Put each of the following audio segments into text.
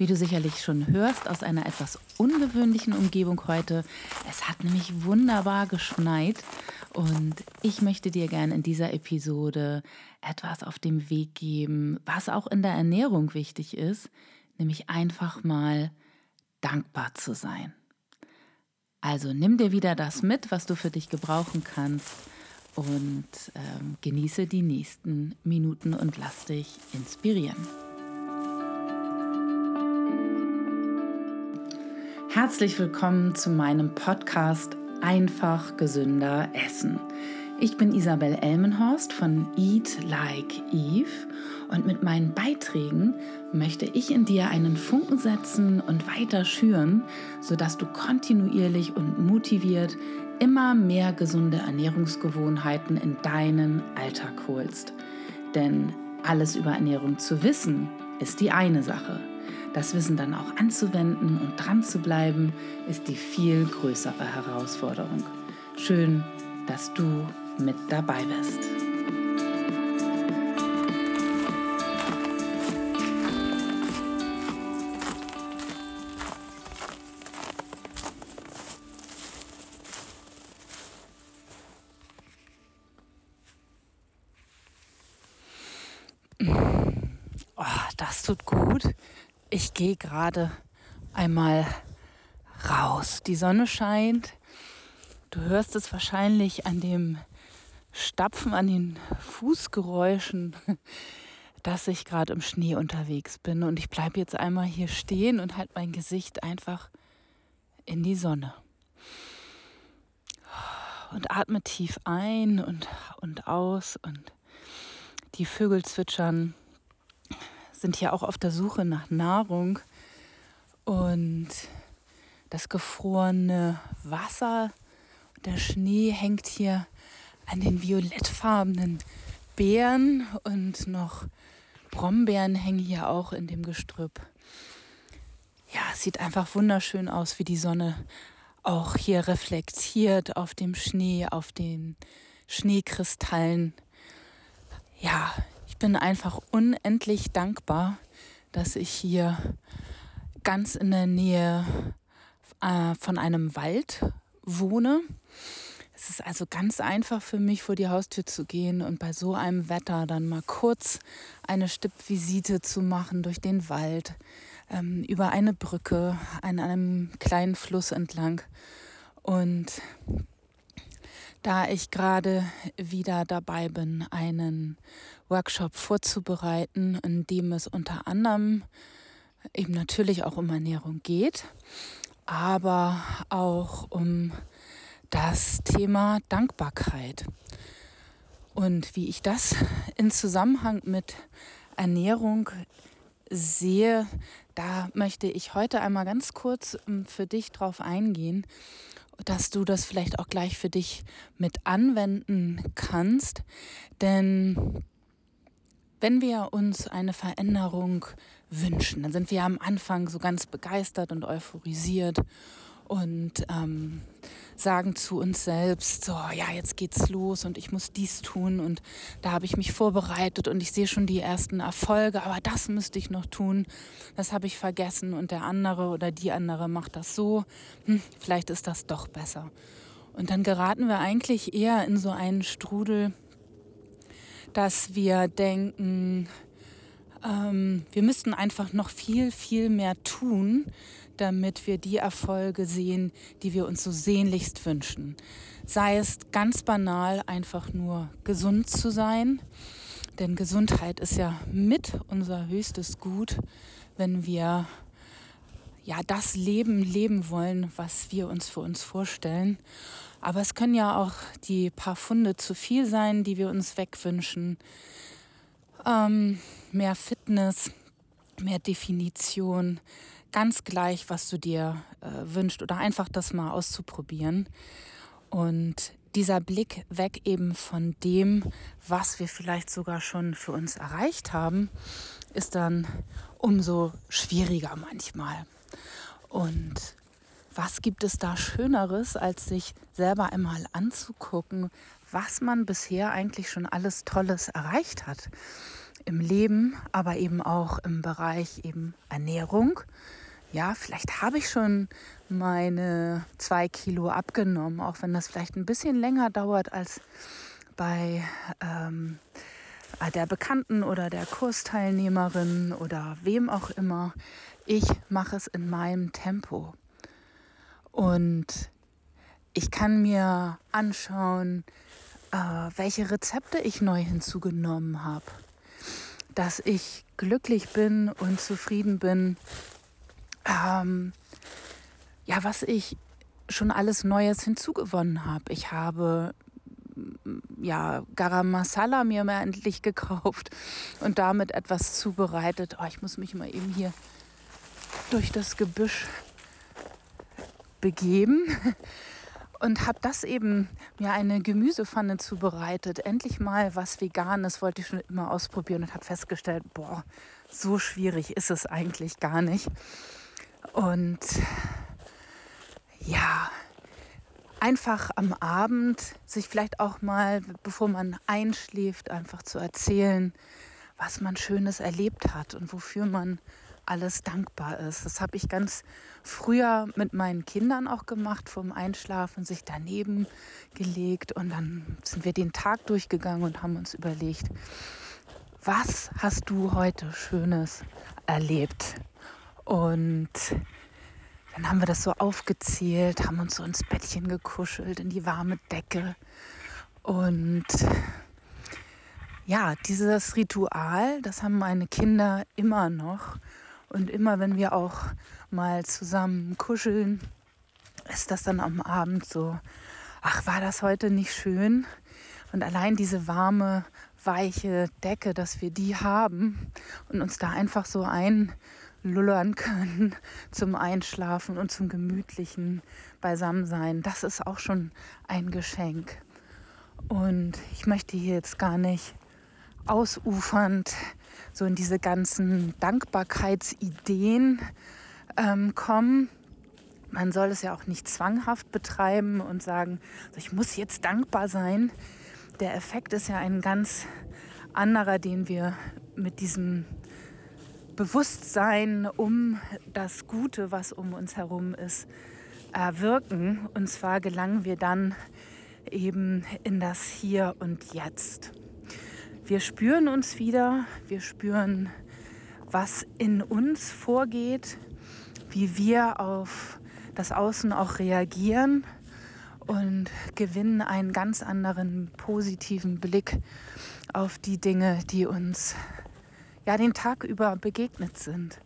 Wie du sicherlich schon hörst, aus einer etwas ungewöhnlichen Umgebung heute. Es hat nämlich wunderbar geschneit und ich möchte dir gerne in dieser Episode etwas auf dem Weg geben, was auch in der Ernährung wichtig ist, nämlich einfach mal dankbar zu sein. Also nimm dir wieder das mit, was du für dich gebrauchen kannst und ähm, genieße die nächsten Minuten und lass dich inspirieren. Herzlich willkommen zu meinem Podcast Einfach gesünder Essen. Ich bin Isabel Elmenhorst von Eat Like Eve und mit meinen Beiträgen möchte ich in dir einen Funken setzen und weiter schüren, sodass du kontinuierlich und motiviert immer mehr gesunde Ernährungsgewohnheiten in deinen Alltag holst. Denn alles über Ernährung zu wissen, ist die eine Sache das Wissen dann auch anzuwenden und dran zu bleiben, ist die viel größere Herausforderung. Schön, dass du mit dabei bist. Oh, das tut gut. Ich gehe gerade einmal raus. Die Sonne scheint. Du hörst es wahrscheinlich an dem Stapfen, an den Fußgeräuschen, dass ich gerade im Schnee unterwegs bin. Und ich bleibe jetzt einmal hier stehen und halte mein Gesicht einfach in die Sonne. Und atme tief ein und, und aus und die Vögel zwitschern sind hier auch auf der Suche nach Nahrung und das gefrorene Wasser, der Schnee hängt hier an den violettfarbenen Beeren und noch Brombeeren hängen hier auch in dem Gestrüpp. Ja, es sieht einfach wunderschön aus, wie die Sonne auch hier reflektiert auf dem Schnee, auf den Schneekristallen. Ja, bin einfach unendlich dankbar, dass ich hier ganz in der Nähe äh, von einem Wald wohne. Es ist also ganz einfach für mich, vor die Haustür zu gehen und bei so einem Wetter dann mal kurz eine Stippvisite zu machen durch den Wald, ähm, über eine Brücke, an einem kleinen Fluss entlang. Und da ich gerade wieder dabei bin, einen Workshop vorzubereiten, in dem es unter anderem eben natürlich auch um Ernährung geht, aber auch um das Thema Dankbarkeit. Und wie ich das in Zusammenhang mit Ernährung sehe, da möchte ich heute einmal ganz kurz ähm, für dich drauf eingehen dass du das vielleicht auch gleich für dich mit anwenden kannst. Denn wenn wir uns eine Veränderung wünschen, dann sind wir am Anfang so ganz begeistert und euphorisiert und ähm, sagen zu uns selbst, so, ja, jetzt geht's los und ich muss dies tun und da habe ich mich vorbereitet und ich sehe schon die ersten Erfolge, aber das müsste ich noch tun, das habe ich vergessen und der andere oder die andere macht das so, hm, vielleicht ist das doch besser. Und dann geraten wir eigentlich eher in so einen Strudel, dass wir denken, ähm, wir müssten einfach noch viel, viel mehr tun, damit wir die Erfolge sehen, die wir uns so sehnlichst wünschen. Sei es ganz banal einfach nur gesund zu sein, denn Gesundheit ist ja mit unser höchstes Gut, wenn wir ja das Leben leben wollen, was wir uns für uns vorstellen. Aber es können ja auch die paar Funde zu viel sein, die wir uns wegwünschen. Ähm, mehr Fitness, mehr Definition, ganz gleich, was du dir äh, wünschst oder einfach das mal auszuprobieren. Und dieser Blick weg eben von dem, was wir vielleicht sogar schon für uns erreicht haben, ist dann umso schwieriger manchmal. Und was gibt es da Schöneres, als sich selber einmal anzugucken, was man bisher eigentlich schon alles Tolles erreicht hat? im Leben, aber eben auch im Bereich eben Ernährung. Ja, vielleicht habe ich schon meine zwei Kilo abgenommen, auch wenn das vielleicht ein bisschen länger dauert als bei ähm, der Bekannten oder der Kursteilnehmerin oder wem auch immer. Ich mache es in meinem Tempo. Und ich kann mir anschauen, äh, welche Rezepte ich neu hinzugenommen habe. Dass ich glücklich bin und zufrieden bin. Ähm, ja, was ich schon alles Neues hinzugewonnen habe. Ich habe ja, Garam Masala mir mal endlich gekauft und damit etwas zubereitet. Oh, ich muss mich mal eben hier durch das Gebüsch begeben und habe das eben mir eine Gemüsepfanne zubereitet. Endlich mal was Veganes wollte ich schon immer ausprobieren und habe festgestellt, boah, so schwierig ist es eigentlich gar nicht. Und ja, einfach am Abend sich vielleicht auch mal, bevor man einschläft, einfach zu erzählen, was man Schönes erlebt hat und wofür man alles dankbar ist. Das habe ich ganz früher mit meinen Kindern auch gemacht, vom Einschlafen, sich daneben gelegt und dann sind wir den Tag durchgegangen und haben uns überlegt, was hast du heute Schönes erlebt? Und dann haben wir das so aufgezählt, haben uns so ins Bettchen gekuschelt, in die warme Decke. Und ja, dieses Ritual, das haben meine Kinder immer noch. Und immer wenn wir auch mal zusammen kuscheln, ist das dann am Abend so, ach, war das heute nicht schön? Und allein diese warme, weiche Decke, dass wir die haben und uns da einfach so einlullern können zum Einschlafen und zum gemütlichen Beisammensein, das ist auch schon ein Geschenk. Und ich möchte hier jetzt gar nicht ausufernd so in diese ganzen Dankbarkeitsideen ähm, kommen. Man soll es ja auch nicht zwanghaft betreiben und sagen, also ich muss jetzt dankbar sein. Der Effekt ist ja ein ganz anderer, den wir mit diesem Bewusstsein um das Gute, was um uns herum ist, erwirken. Und zwar gelangen wir dann eben in das Hier und Jetzt. Wir spüren uns wieder, wir spüren, was in uns vorgeht, wie wir auf das Außen auch reagieren und gewinnen einen ganz anderen positiven Blick auf die Dinge, die uns ja den Tag über begegnet sind.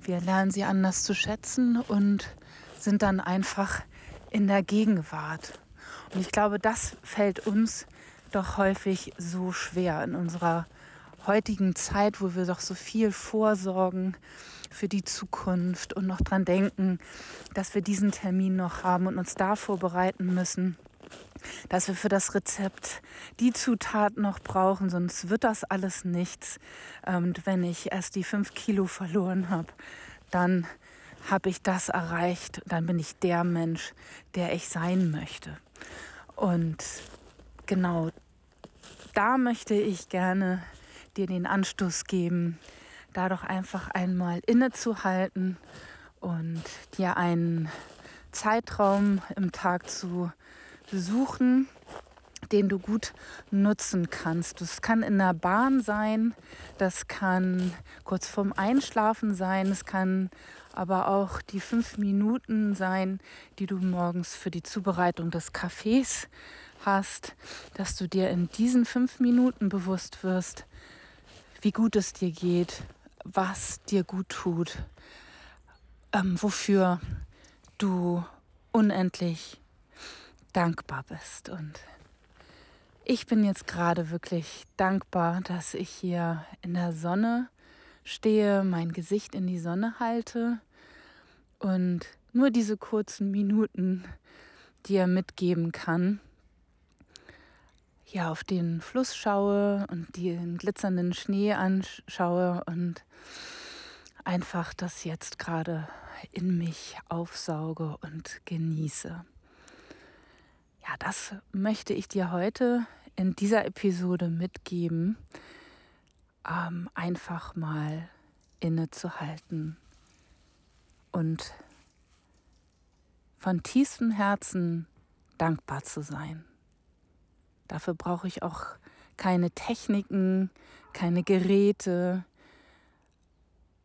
Wir lernen sie anders zu schätzen und sind dann einfach in der Gegenwart. Und ich glaube, das fällt uns doch häufig so schwer in unserer heutigen Zeit, wo wir doch so viel vorsorgen für die Zukunft und noch dran denken, dass wir diesen Termin noch haben und uns da vorbereiten müssen, dass wir für das Rezept die Zutat noch brauchen, sonst wird das alles nichts. Und wenn ich erst die fünf Kilo verloren habe, dann habe ich das erreicht, dann bin ich der Mensch, der ich sein möchte. Und genau da möchte ich gerne dir den Anstoß geben, da doch einfach einmal innezuhalten und dir einen Zeitraum im Tag zu suchen, den du gut nutzen kannst. Das kann in der Bahn sein, das kann kurz vorm Einschlafen sein, es kann aber auch die fünf Minuten sein, die du morgens für die Zubereitung des Kaffees hast, dass du dir in diesen fünf Minuten bewusst wirst, wie gut es dir geht, was dir gut tut, ähm, wofür du unendlich dankbar bist. Und ich bin jetzt gerade wirklich dankbar, dass ich hier in der Sonne stehe, mein Gesicht in die Sonne halte und nur diese kurzen Minuten dir mitgeben kann, ja, auf den Fluss schaue und den glitzernden Schnee anschaue und einfach das jetzt gerade in mich aufsauge und genieße. Ja, das möchte ich dir heute in dieser Episode mitgeben. ähm, einfach mal innezuhalten und von tiefstem Herzen dankbar zu sein. Dafür brauche ich auch keine Techniken, keine Geräte,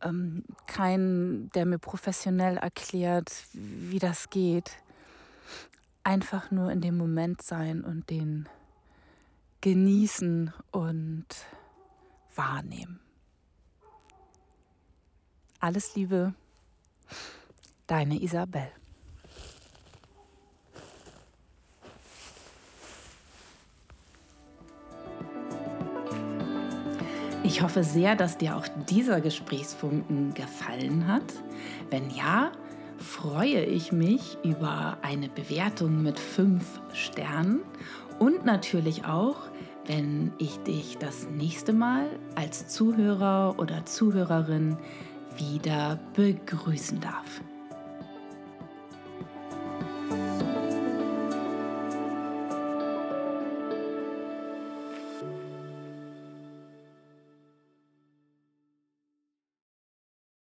ähm, keinen, der mir professionell erklärt, wie das geht. Einfach nur in dem Moment sein und den genießen und wahrnehmen. Alles Liebe, deine Isabel. Ich hoffe sehr, dass dir auch dieser Gesprächspunkten gefallen hat. Wenn ja, freue ich mich über eine Bewertung mit fünf Sternen und natürlich auch, wenn ich dich das nächste Mal als Zuhörer oder Zuhörerin wieder begrüßen darf.